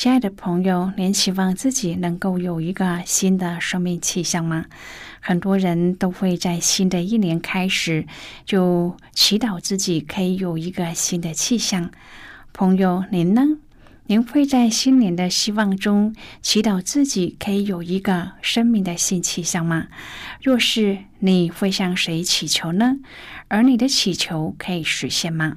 亲爱的朋友，您希望自己能够有一个新的生命气象吗？很多人都会在新的一年开始就祈祷自己可以有一个新的气象。朋友，您呢？您会在新年的希望中祈祷自己可以有一个生命的新气象吗？若是，你会向谁祈求呢？而你的祈求可以实现吗？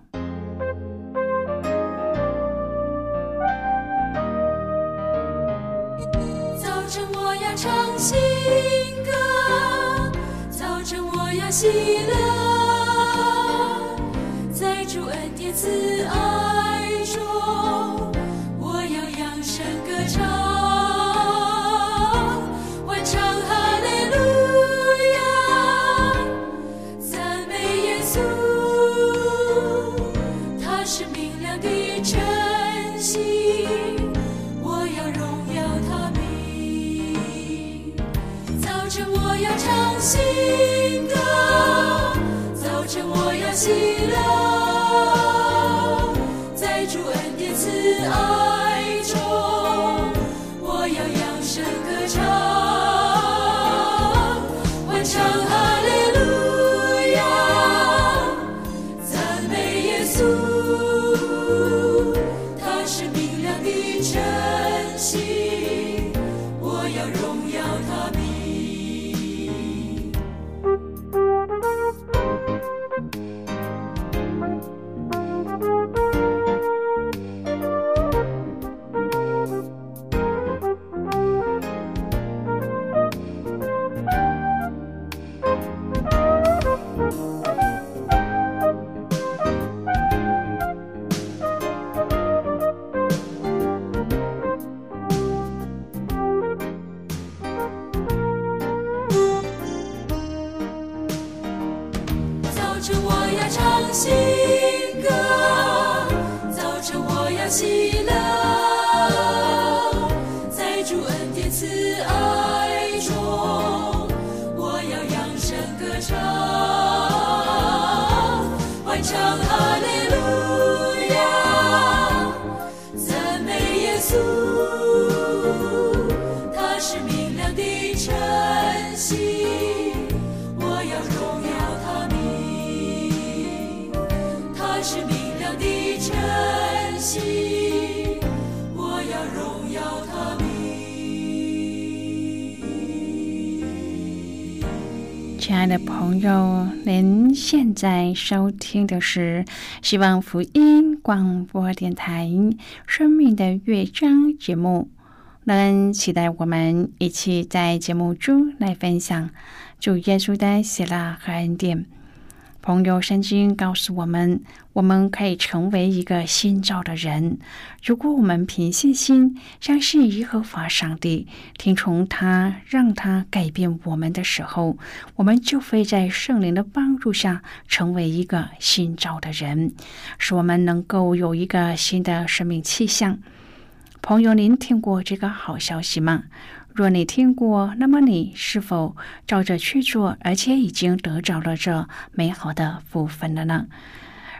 新歌，早晨我要喜乐，在主恩典慈爱。亲爱的朋友，您现在收听的是希望福音广播电台《生命的乐章》节目。能期待我们一起在节目中来分享主耶稣的喜乐和恩典。朋友，圣经告诉我们，我们可以成为一个新造的人。如果我们凭信心相信耶和华上帝，听从他，让他改变我们的时候，我们就会在圣灵的帮助下成为一个新造的人，使我们能够有一个新的生命气象。朋友，您听过这个好消息吗？若你听过，那么你是否照着去做，而且已经得着了这美好的福分了呢？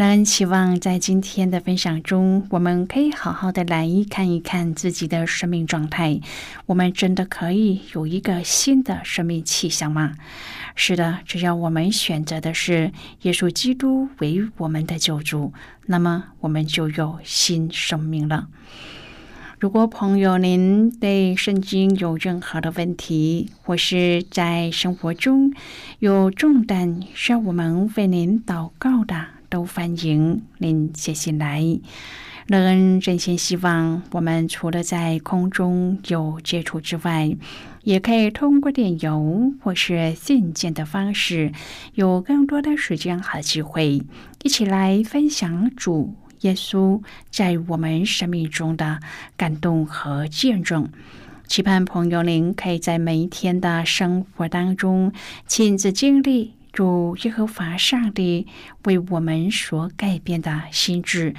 那希望在今天的分享中，我们可以好好的来看一看自己的生命状态。我们真的可以有一个新的生命气象吗？是的，只要我们选择的是耶稣基督为我们的救主，那么我们就有新生命了。如果朋友您对圣经有任何的问题，或是在生活中有重担需要我们为您祷告的，都欢迎您写信来。乐恩真心希望，我们除了在空中有接触之外，也可以通过电邮或是信件的方式，有更多的时间和机会，一起来分享主耶稣在我们生命中的感动和见证。期盼朋友您可以在每一天的生活当中亲自经历。主耶和华上帝为我们所改变的心智，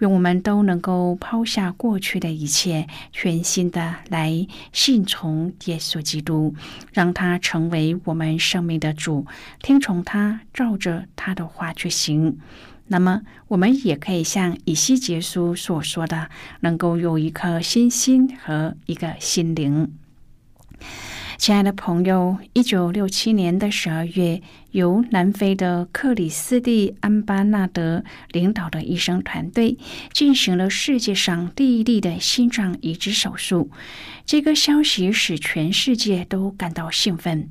愿我们都能够抛下过去的一切，全新的来信从耶稣基督，让他成为我们生命的主，听从他，照着他的话去行。那么，我们也可以像以西结书所说的，能够有一颗新心和一个心灵。亲爱的朋友，一九六七年的十二月，由南非的克里斯蒂安巴纳德领导的医生团队进行了世界上第一例的心脏移植手术。这个消息使全世界都感到兴奋。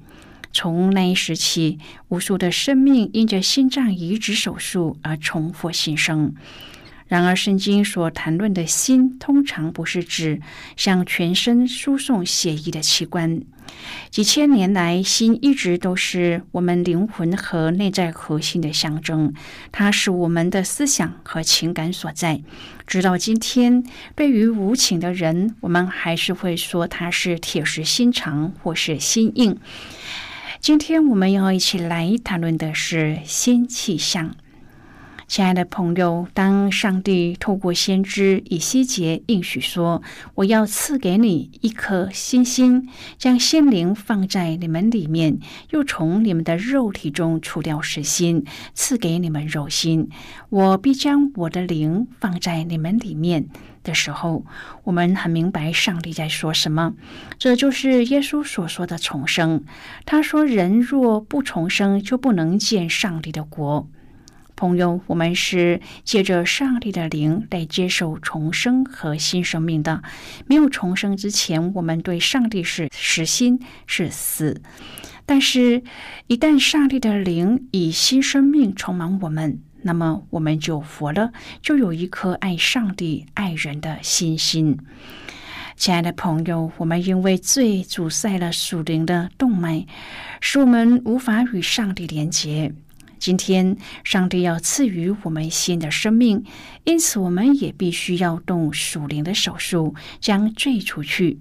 从那一时起，无数的生命因着心脏移植手术而重获新生。然而，圣经所谈论的心，通常不是指向全身输送血液的器官。几千年来，心一直都是我们灵魂和内在核心的象征，它是我们的思想和情感所在。直到今天，对于无情的人，我们还是会说他是铁石心肠或是心硬。今天，我们要一起来谈论的是新气象。亲爱的朋友，当上帝透过先知以西结应许说：“我要赐给你一颗新心，将心灵放在你们里面，又从你们的肉体中除掉石心，赐给你们肉心。我必将我的灵放在你们里面。”的时候，我们很明白上帝在说什么。这就是耶稣所说的重生。他说：“人若不重生，就不能见上帝的国。”朋友，我们是借着上帝的灵来接受重生和新生命的。没有重生之前，我们对上帝是实心是死；但是，一旦上帝的灵以新生命充满我们，那么我们就活了，就有一颗爱上帝、爱人的心心。亲爱的朋友，我们因为罪阻塞了属灵的动脉，使我们无法与上帝连结。今天，上帝要赐予我们新的生命，因此我们也必须要动属灵的手术，将罪除去。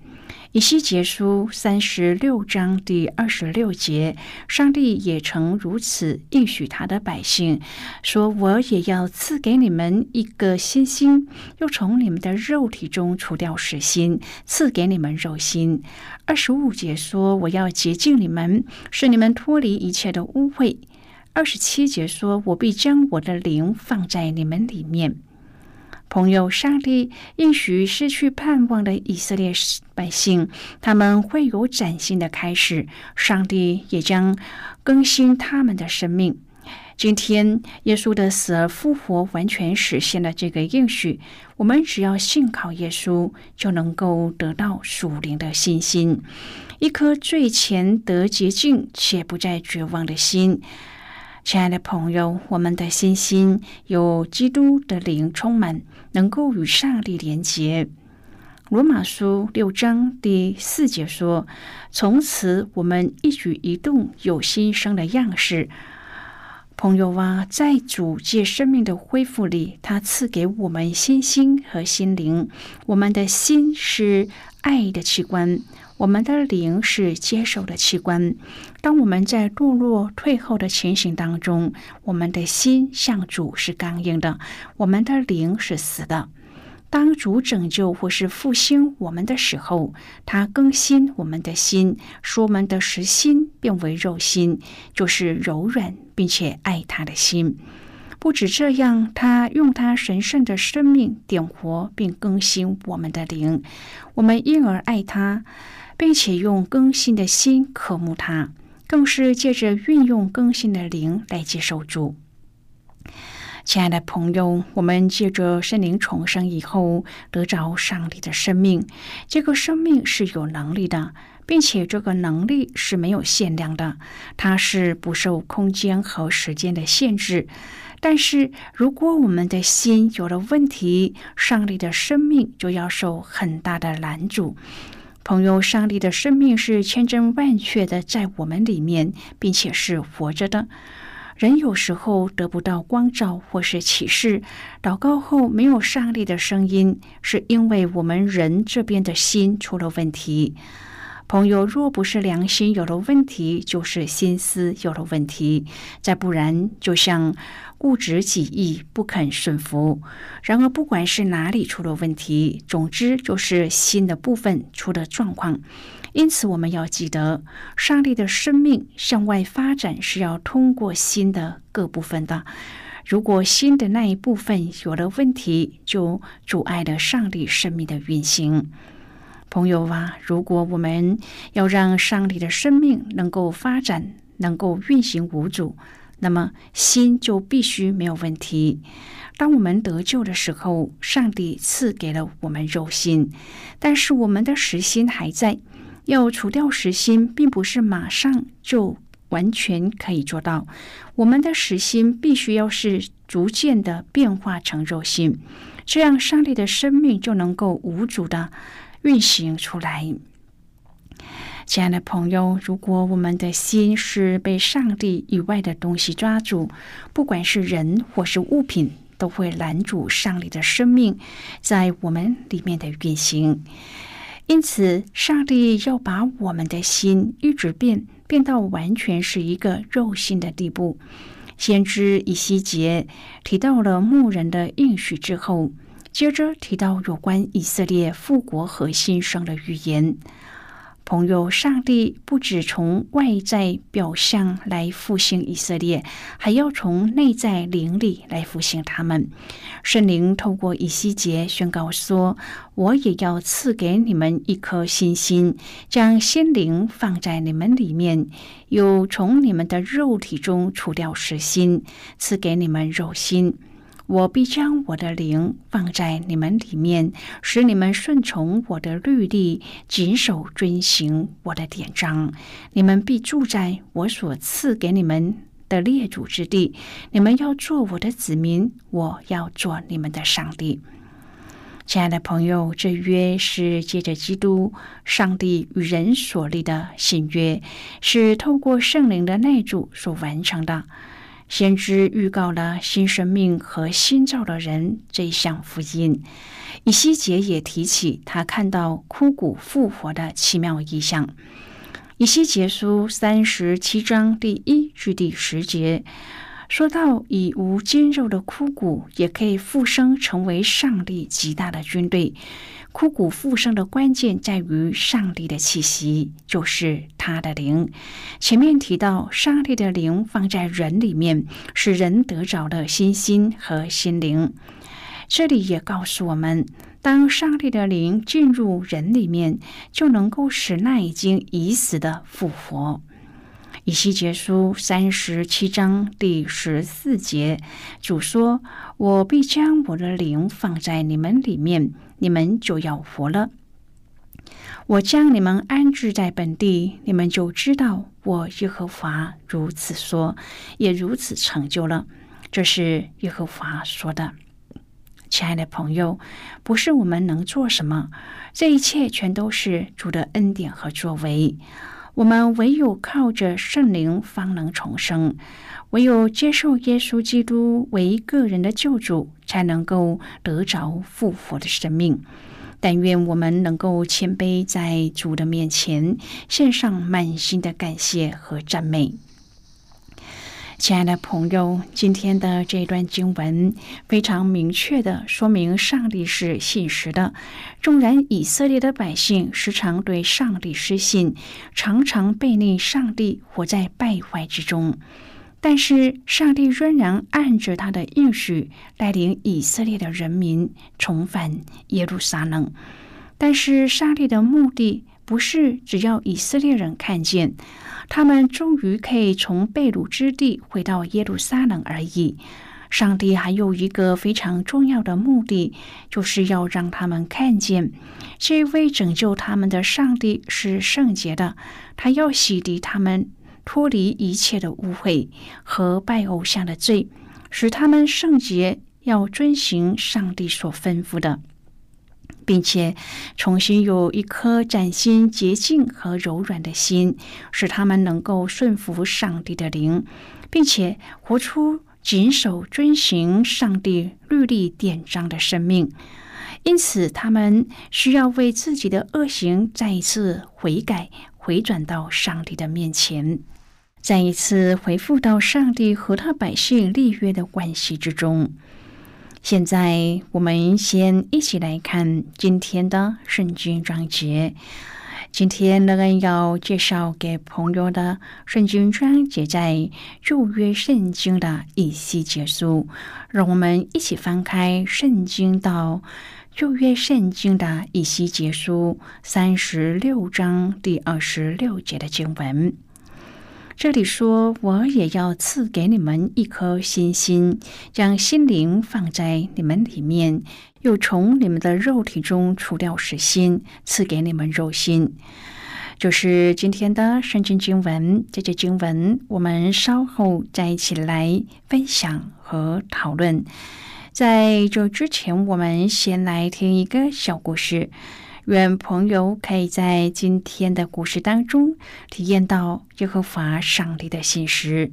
以西结书三十六章第二十六节，上帝也曾如此应许他的百姓，说：“我也要赐给你们一个新心，又从你们的肉体中除掉死心，赐给你们肉心。”二十五节说：“我要洁净你们，使你们脱离一切的污秽。”二十七节说：“我必将我的灵放在你们里面。”朋友，上帝应许失去盼望的以色列百姓，他们会有崭新的开始。上帝也将更新他们的生命。今天，耶稣的死而复活完全实现了这个应许。我们只要信靠耶稣，就能够得到属灵的信心，一颗最前得洁净且不再绝望的心。亲爱的朋友，我们的信心有基督的灵充满，能够与上帝连结。罗马书六章第四节说：“从此，我们一举一动有新生的样式。”朋友啊，在主界生命的恢复里，他赐给我们心心和心灵。我们的心是爱的器官，我们的灵是接受的器官。当我们在堕落退后的情形当中，我们的心向主是刚硬的，我们的灵是死的。当主拯救或是复兴我们的时候，他更新我们的心，使我们的实心变为肉心，就是柔软并且爱他的心。不止这样，他用他神圣的生命点活并更新我们的灵，我们因而爱他，并且用更新的心渴慕他，更是借着运用更新的灵来接受主。亲爱的朋友，我们借着圣灵重生以后，得着上帝的生命。这个生命是有能力的，并且这个能力是没有限量的，它是不受空间和时间的限制。但是，如果我们的心有了问题，上帝的生命就要受很大的拦阻。朋友，上帝的生命是千真万确的在我们里面，并且是活着的。人有时候得不到光照或是启示，祷告后没有上帝的声音，是因为我们人这边的心出了问题。朋友，若不是良心有了问题，就是心思有了问题，再不然就像固执己意，不肯顺服。然而，不管是哪里出了问题，总之就是心的部分出了状况。因此，我们要记得，上帝的生命向外发展是要通过心的各部分的。如果心的那一部分有了问题，就阻碍了上帝生命的运行。朋友啊，如果我们要让上帝的生命能够发展、能够运行无阻，那么心就必须没有问题。当我们得救的时候，上帝赐给了我们肉心，但是我们的实心还在。要除掉实心，并不是马上就完全可以做到。我们的实心必须要是逐渐的变化成肉心，这样上帝的生命就能够无阻的运行出来。亲爱的朋友，如果我们的心是被上帝以外的东西抓住，不管是人或是物品，都会拦阻上帝的生命在我们里面的运行。因此，上帝要把我们的心一直变变到完全是一个肉心的地步。先知以西结提到了牧人的应许之后，接着提到有关以色列复国和新生的预言。朋友，上帝不只从外在表象来复兴以色列，还要从内在灵里来复兴他们。圣灵透过以西结宣告说：“我也要赐给你们一颗新心，将心灵放在你们里面，又从你们的肉体中除掉实心，赐给你们肉心。”我必将我的灵放在你们里面，使你们顺从我的律例，谨守遵行我的典章。你们必住在我所赐给你们的列祖之地。你们要做我的子民，我要做你们的上帝。亲爱的朋友，这约是借着基督上帝与人所立的新约，是透过圣灵的内住所完成的。先知预告了新生命和新造的人这一项福音。以西结也提起他看到枯骨复活的奇妙异象。以西结书三十七章第一至第十节说到，以无坚肉的枯骨也可以复生，成为上帝极大的军队。枯骨复生的关键在于上帝的气息，就是他的灵。前面提到，上帝的灵放在人里面，使人得着了心心和心灵。这里也告诉我们，当上帝的灵进入人里面，就能够使那已经已死的复活。以西结书三十七章第十四节，主说：“我必将我的灵放在你们里面，你们就要活了。我将你们安置在本地，你们就知道我耶和华如此说，也如此成就了。”这是耶和华说的。亲爱的朋友，不是我们能做什么，这一切全都是主的恩典和作为。我们唯有靠着圣灵，方能重生；唯有接受耶稣基督为个人的救主，才能够得着复活的生命。但愿我们能够谦卑在主的面前，献上满心的感谢和赞美。亲爱的朋友，今天的这段经文非常明确的说明，上帝是信实的。纵然以色列的百姓时常对上帝失信，常常背逆上帝，活在败坏之中，但是上帝仍然按着他的应许，带领以色列的人民重返耶路撒冷。但是上帝的目的不是只要以色列人看见。他们终于可以从被掳之地回到耶路撒冷而已。上帝还有一个非常重要的目的，就是要让他们看见这位拯救他们的上帝是圣洁的。他要洗涤他们，脱离一切的污秽和拜偶像的罪，使他们圣洁，要遵行上帝所吩咐的。并且重新有一颗崭新、洁净和柔软的心，使他们能够顺服上帝的灵，并且活出谨守、遵行上帝律例典章的生命。因此，他们需要为自己的恶行再一次悔改，回转到上帝的面前，再一次回复到上帝和他百姓立约的关系之中。现在我们先一起来看今天的圣经章节。今天乐恩要介绍给朋友的圣经章节在旧约圣经的以西结书。让我们一起翻开圣经到旧约圣经的以西结书三十六章第二十六节的经文。这里说：“我也要赐给你们一颗新心，将心灵放在你们里面，又从你们的肉体中除掉死心，赐给你们肉心。”就是今天的圣经经文。这节经文我们稍后再一起来分享和讨论。在这之前，我们先来听一个小故事。愿朋友可以在今天的故事当中体验到耶和华上帝的信实，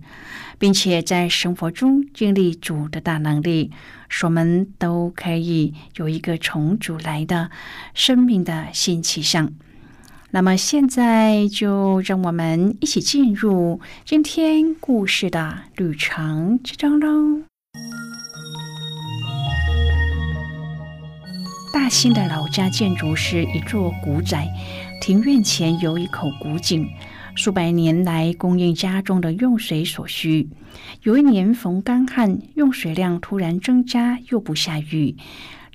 并且在生活中经历主的大能力，我们都可以有一个从主来的生命的新气象。那么，现在就让我们一起进入今天故事的旅程之中喽。兴的老家建筑是一座古宅，庭院前有一口古井，数百年来供应家中的用水所需。有一年逢干旱，用水量突然增加，又不下雨。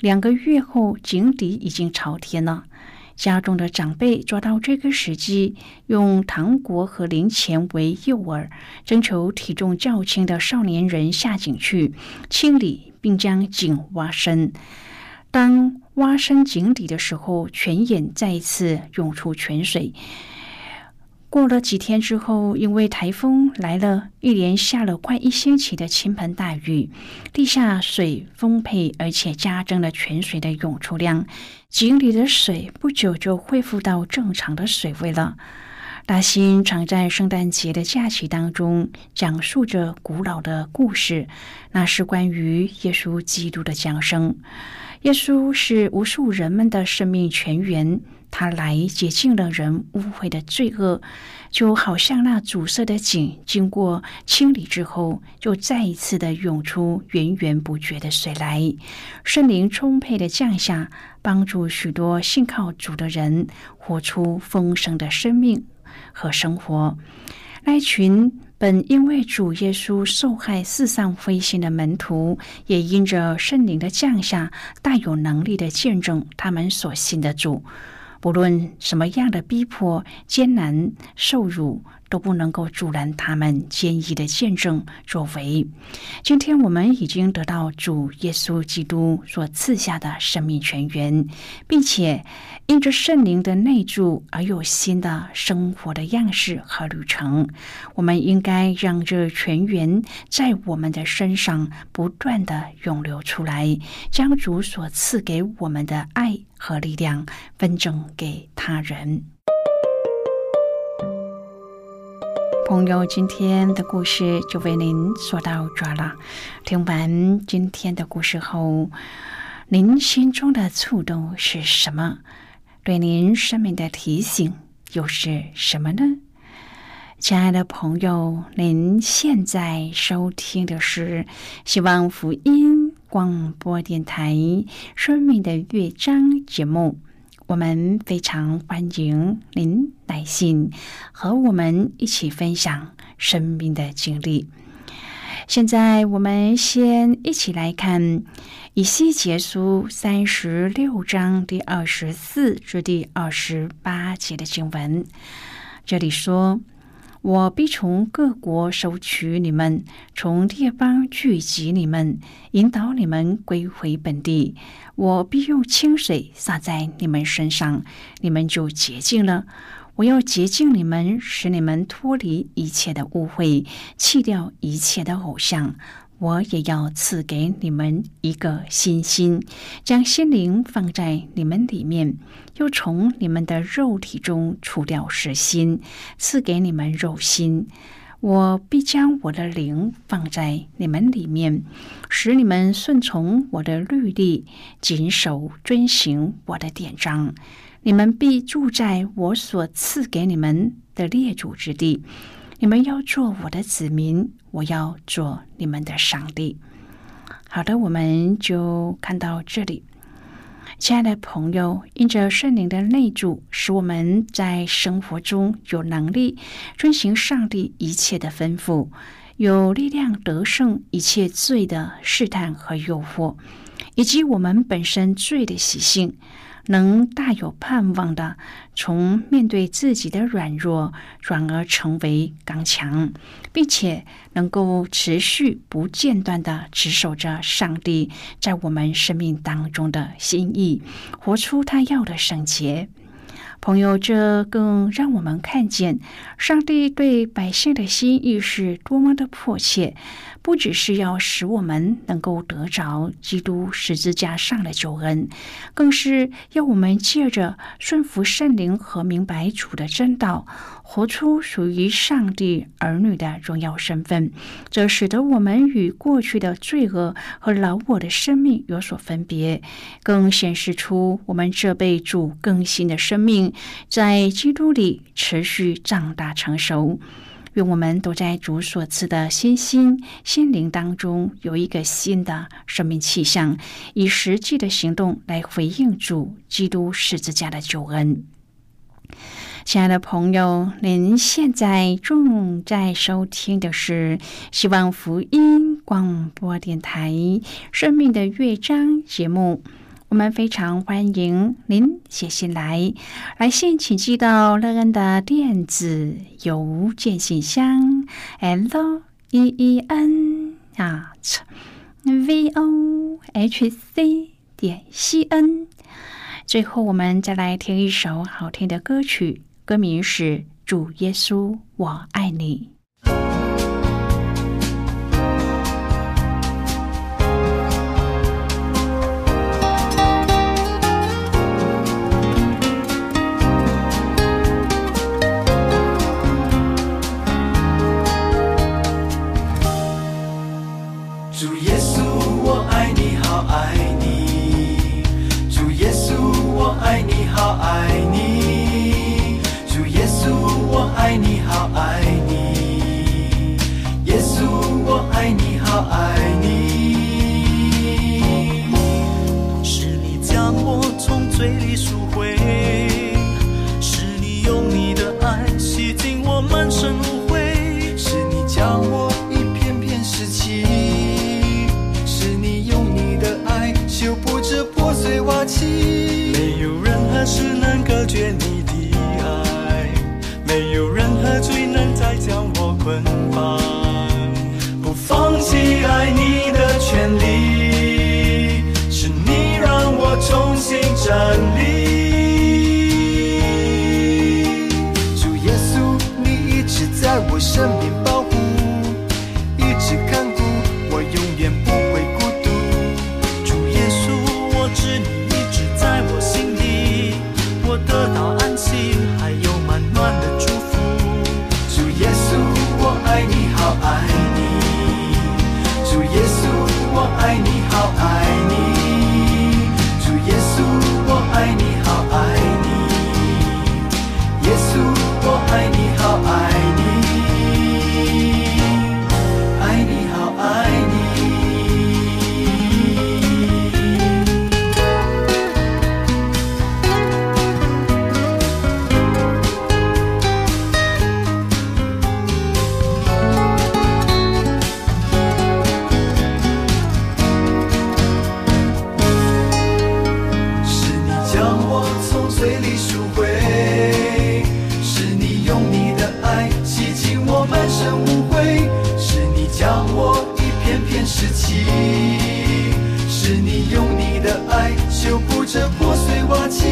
两个月后，井底已经朝天了。家中的长辈抓到这个时机，用糖果和零钱为诱饵，征求体重较轻的少年人下井去清理，并将井挖深。当挖深井底的时候，泉眼再一次涌出泉水。过了几天之后，因为台风来了，一连下了快一星期的倾盆大雨，地下水丰沛，而且加增了泉水的涌出量。井里的水不久就恢复到正常的水位了。大兴常在圣诞节的假期当中讲述着古老的故事，那是关于耶稣基督的降生。耶稣是无数人们的生命泉源，他来洁净了人污秽的罪恶，就好像那阻塞的井，经过清理之后，就再一次的涌出源源不绝的水来。圣灵充沛的降下，帮助许多信靠主的人活出丰盛的生命和生活。那群。本因为主耶稣受害四散灰心的门徒，也因着圣灵的降下，大有能力的见证他们所信的主。不论什么样的逼迫、艰难、受辱，都不能够阻拦他们坚毅的见证作为。今天我们已经得到主耶稣基督所赐下的生命泉源，并且因着圣灵的内住而有新的生活的样式和旅程。我们应该让这泉源在我们的身上不断的涌流出来，将主所赐给我们的爱和力量分赠给他人。朋友，今天的故事就为您说到这了。听完今天的故事后，您心中的触动是什么？对您生命的提醒又是什么呢？亲爱的朋友，您现在收听的是希望福音广播电台《生命的乐章》节目。我们非常欢迎您来信和我们一起分享生命的经历。现在，我们先一起来看以西结书三十六章第二十四至第二十八节的经文。这里说。我必从各国收取你们，从列邦聚集你们，引导你们归回本地。我必用清水洒在你们身上，你们就洁净了。我要洁净你们，使你们脱离一切的污秽，弃掉一切的偶像。我也要赐给你们一个新心，将心灵放在你们里面，又从你们的肉体中除掉实心，赐给你们肉心。我必将我的灵放在你们里面，使你们顺从我的律例，谨守遵行我的典章。你们必住在我所赐给你们的列祖之地。你们要做我的子民，我要做你们的上帝。好的，我们就看到这里。亲爱的朋友，因着圣灵的内住，使我们在生活中有能力遵行上帝一切的吩咐，有力量得胜一切罪的试探和诱惑，以及我们本身罪的习性。能大有盼望的，从面对自己的软弱，转而成为刚强，并且能够持续不间断的持守着上帝在我们生命当中的心意，活出他要的圣洁。朋友，这更让我们看见上帝对百姓的心意是多么的迫切。不只是要使我们能够得着基督十字架上的救恩，更是要我们借着顺服圣灵和明白主的真道，活出属于上帝儿女的荣耀身份。这使得我们与过去的罪恶和老我的生命有所分别，更显示出我们这被主更新的生命在基督里持续长大成熟。愿我们都在主所赐的新心、心灵当中有一个新的生命气象，以实际的行动来回应主基督十字架的救恩。亲爱的朋友，您现在正在收听的是希望福音广播电台《生命的乐章》节目。我们非常欢迎您写信来，来信请寄到乐恩的电子邮件信箱，l e e n at v o h c 点 c n。最后，我们再来听一首好听的歌曲，歌名是《主耶稣，我爱你》。爱你。挂起，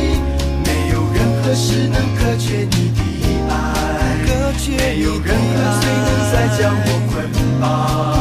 没有任何事能隔绝你的爱，没有任何罪能再将我捆绑。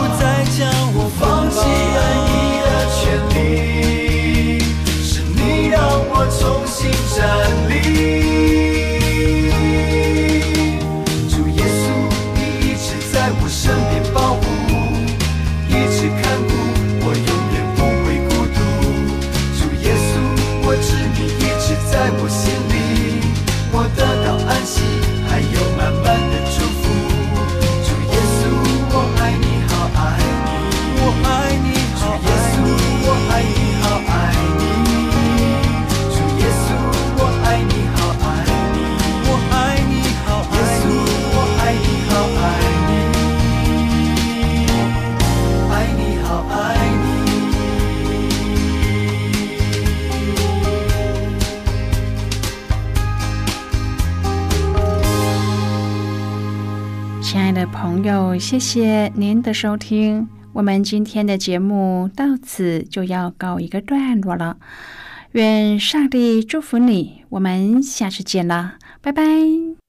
有，谢谢您的收听。我们今天的节目到此就要告一个段落了。愿上帝祝福你，我们下次见了，拜拜。